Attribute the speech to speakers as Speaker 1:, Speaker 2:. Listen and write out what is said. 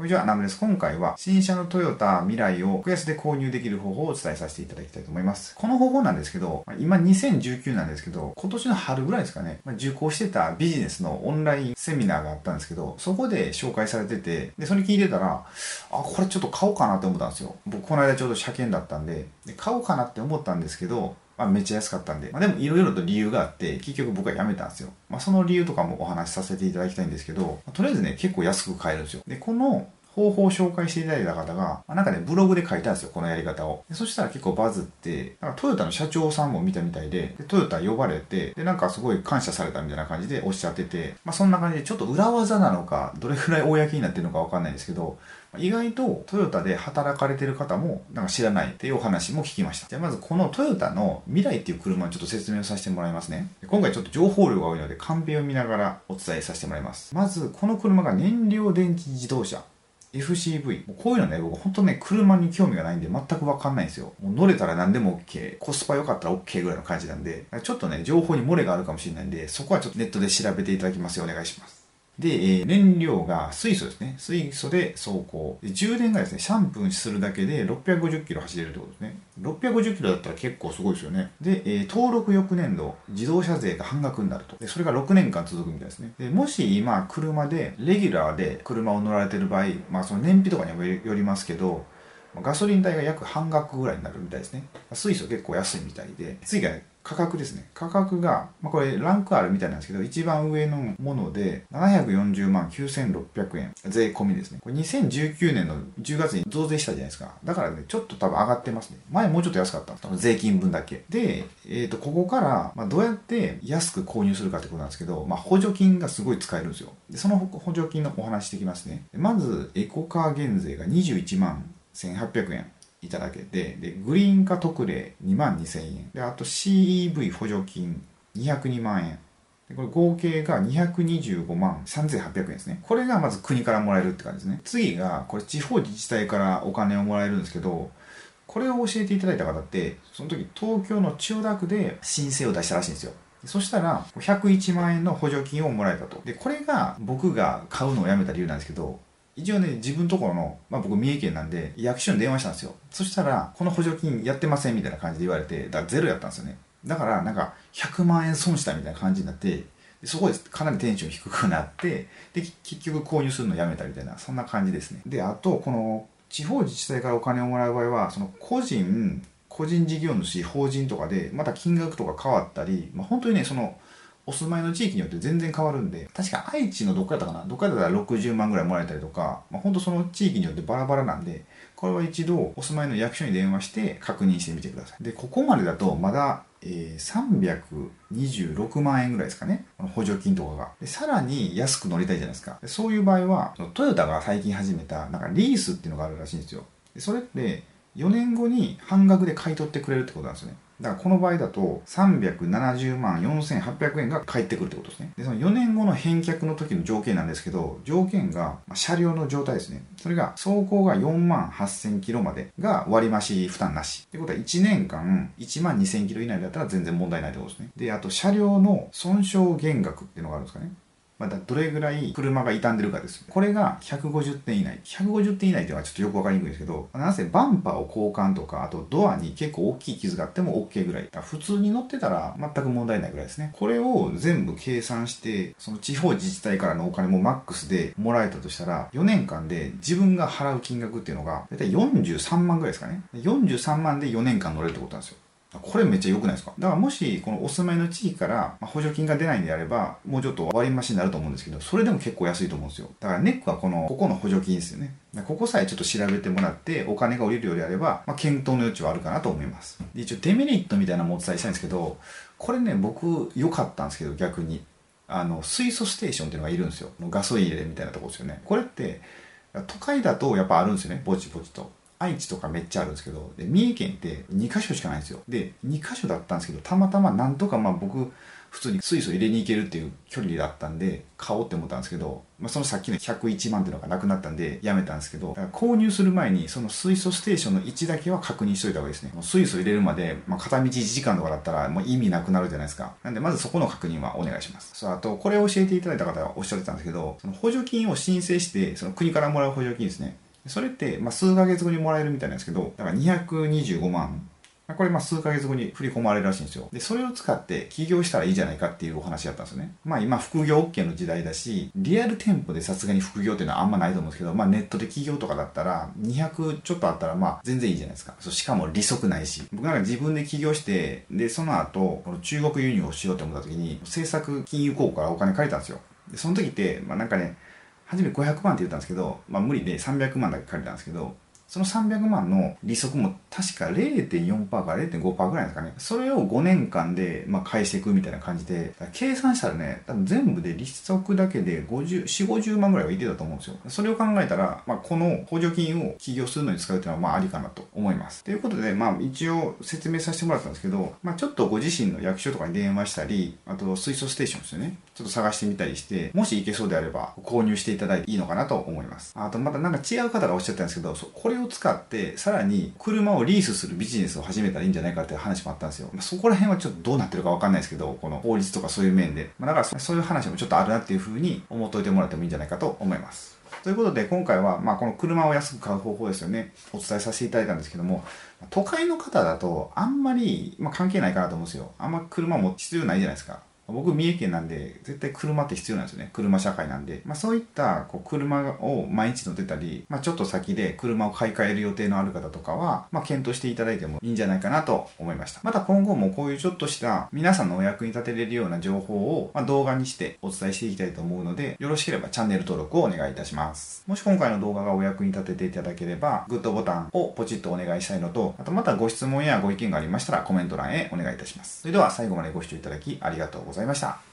Speaker 1: こんにちは、ナムです。今回は新車のトヨタ未来を格安で購入できる方法をお伝えさせていただきたいと思います。この方法なんですけど、今2019なんですけど、今年の春ぐらいですかね、受講してたビジネスのオンラインセミナーがあったんですけど、そこで紹介されてて、で、それ聞いてたら、あ、これちょっと買おうかなって思ったんですよ。僕この間ちょうど車検だったんで、で買おうかなって思ったんですけど、まあ、めっちゃ安かったんで、まあ、でもいろいろと理由があって、結局僕は辞めたんですよ。まあ、その理由とかもお話しさせていただきたいんですけど、まあ、とりあえずね、結構安く買えるんですよ。で、この方法を紹介していただいた方が、なんかね、ブログで書いたんですよ、このやり方を。そしたら結構バズって、なんかトヨタの社長さんも見たみたいで、でトヨタ呼ばれて、で、なんかすごい感謝されたみたいな感じでおっしゃってて、まあそんな感じでちょっと裏技なのか、どれくらい公になってるのかわかんないんですけど、意外とトヨタで働かれてる方もなんか知らないっていうお話も聞きました。じゃあまずこのトヨタの未来っていう車をちょっと説明をさせてもらいますね。今回ちょっと情報量が多いのでカンペを見ながらお伝えさせてもらいます。まずこの車が燃料電池自動車。FCV も。こういうのね、僕ほんとね、車に興味がないんで全くわかんないんですよ。もう乗れたら何でも OK。コスパ良かったら OK ぐらいの感じなんで、ちょっとね、情報に漏れがあるかもしれないんで、そこはちょっとネットで調べていただきますようお願いします。で、え、燃料が水素ですね。水素で走行。で充電がですね、3分するだけで650キロ走れるってことですね。650キロだったら結構すごいですよね。で、え、登録翌年度、自動車税が半額になると。で、それが6年間続くみたいですね。で、もし今、車で、レギュラーで車を乗られてる場合、まあその燃費とかにもよりますけど、ガソリン代が約半額ぐらいになるみたいですね。水素結構安いみたいで。次が、価格ですね。価格が、まあ、これランクあるみたいなんですけど、一番上のもので740万9600円。税込みですね。これ2019年の10月に増税したじゃないですか。だからね、ちょっと多分上がってますね。前もうちょっと安かったの。税金分だけ。で、えっ、ー、と、ここから、まあ、どうやって安く購入するかってことなんですけど、まあ、補助金がすごい使えるんですよ。で、その補助金のお話していきますね。まず、エコカー減税が21万1800円。いただけて、で、グリーン化特例2万2000円。で、あと CEV 補助金202万円。これ合計が225万3800円ですね。これがまず国からもらえるって感じですね。次が、これ地方自治体からお金をもらえるんですけど、これを教えていただいた方って、その時東京の千代田区で申請を出したらしいんですよ。そしたら、101万円の補助金をもらえたと。で、これが僕が買うのをやめた理由なんですけど、一応ね、自分のところの、まあ僕三重県なんで、役所に電話したんですよ。そしたら、この補助金やってませんみたいな感じで言われて、だからゼロやったんですよね。だから、なんか、100万円損したみたいな感じになって、そこでかなりテンション低くなって、で、結局購入するのやめたみたいな、そんな感じですね。で、あと、この、地方自治体からお金をもらう場合は、その個人、個人事業主、法人とかで、また金額とか変わったり、まあ本当にね、その、お住まいの地域によって全然変わるんで、確か愛知のどっかだったかな？どっかだったら60万ぐらいもらえたりとか、まあ、ほんとその地域によってバラバラなんで、これは一度お住まいの役所に電話して確認してみてください。で、ここまでだとまだ、えー、326万円ぐらいですかね？この補助金とかが。で、さらに安く乗りたいじゃないですか。でそういう場合は、トヨタが最近始めた、なんかリースっていうのがあるらしいんですよ。でそれって4年後に半額で買い取ってくれるってことなんですよね。だからこの場合だと370万4800円が返ってくるってことですね。で、その4年後の返却の時の条件なんですけど、条件が車両の状態ですね。それが走行が4万8000キロまでが割増負担なし。ってことは1年間1万2000キロ以内だったら全然問題ないってことですね。で、あと車両の損傷減額っていうのがあるんですかね。またどれぐらい車が傷んでるかです。これが150点以内。150点以内ではちょっとよくわかりにくいんですけど、なぜバンパーを交換とか、あとドアに結構大きい傷があっても OK ぐらい。普通に乗ってたら全く問題ないぐらいですね。これを全部計算して、その地方自治体からのお金もマックスでもらえたとしたら、4年間で自分が払う金額っていうのが、だいたい43万ぐらいですかね。43万で4年間乗れるってことなんですよ。これめっちゃ良くないですか？だからもし、このお住まいの地域から補助金が出ないんであれば、もうちょっと割増になると思うんですけど、それでも結構安いと思うんですよ。だからネックはこの、ここの補助金ですよね。ここさえちょっと調べてもらって、お金が降りるようであれば、まあ、検討の余地はあるかなと思います。で一応デメリットみたいなのもお伝えしたいんですけど、これね、僕良かったんですけど、逆に。あの、水素ステーションっていうのがいるんですよ。ガソリン入れみたいなとこですよね。これって、都会だとやっぱあるんですよね、ぼちぼちと。愛知とかめっちゃあるんですけど、で三重県って2カ所しかないんですよ。で、2カ所だったんですけど、たまたまなんとかまあ僕、普通に水素入れに行けるっていう距離だったんで、買おうって思ったんですけど、まあ、そのさっきの101万っていうのがなくなったんで、やめたんですけど、購入する前に、その水素ステーションの位置だけは確認しといた方がいいですね。水素入れるまで、まあ、片道1時間とかだったら、もう意味なくなるじゃないですか。なんで、まずそこの確認はお願いします。そう、あと、これを教えていただいた方がおっしゃってたんですけど、その補助金を申請して、その国からもらう補助金ですね。それって、まあ、数ヶ月後にもらえるみたいなんですけど、だから225万これまあ数ヶ月後に振り込まれるらしいんですよ。で、それを使って起業したらいいじゃないかっていうお話だったんですよね。まあ今副業 OK の時代だし、リアル店舗でさすがに副業っていうのはあんまないと思うんですけど、まあネットで起業とかだったら200ちょっとあったらまあ全然いいじゃないですか。そうしかも利息ないし。僕なんか自分で起業して、で、その後、この中国輸入をしようと思った時に、政策金融公庫からお金借りたんですよ。で、その時って、まあなんかね、初め500万って言ったんですけど、まあ無理で300万だけ借りたんですけど、その300万の利息も確か0.4%から0.5%ぐらいですかね。それを5年間で、まあ、返していくみたいな感じで、計算したらね、多分全部で利息だけで50、4、50万ぐらいはいてたと思うんですよ。それを考えたら、まあ、この補助金を起業するのに使うっていうのは、まあ、ありかなと思います。ということで、まあ、一応説明させてもらったんですけど、まあ、ちょっとご自身の役所とかに電話したり、あと水素ステーションですよね。ちょっと探してみたりして、もし行けそうであれば、購入していただいていいのかなと思います。あと、またなんか違う方がおっしゃったんですけど、これを使って、さらに車をリースするビジネスを始めたらいいんじゃないかっていう話もあったんですよ。まあ、そこら辺はちょっとどうなってるかわかんないですけど、この法律とかそういう面で。まあ、だからそういう話もちょっとあるなっていうふうに思っといてもらってもいいんじゃないかと思います。ということで今回は、まあ、この車を安く買う方法ですよね。お伝えさせていただいたんですけども、都会の方だとあんまり、まあ、関係ないかなと思うんですよ。あんま車も必要ないじゃないですか。僕三重県なんで絶対車って必要なんですよね。車社会なんで、まあ、そういったこう車を毎日乗ってたり、まあ、ちょっと先で車を買い替える予定のある方とかは、まあ、検討していただいてもいいんじゃないかなと思いました。また今後もこういうちょっとした皆さんのお役に立てれるような情報を、ま動画にしてお伝えしていきたいと思うのでよろしければチャンネル登録をお願いいたします。もし今回の動画がお役に立てていただければグッドボタンをポチッとお願いしたいのとあとまたご質問やご意見がありましたらコメント欄へお願いいたします。それでは最後までご視聴いただきありがとうございました。ざいました。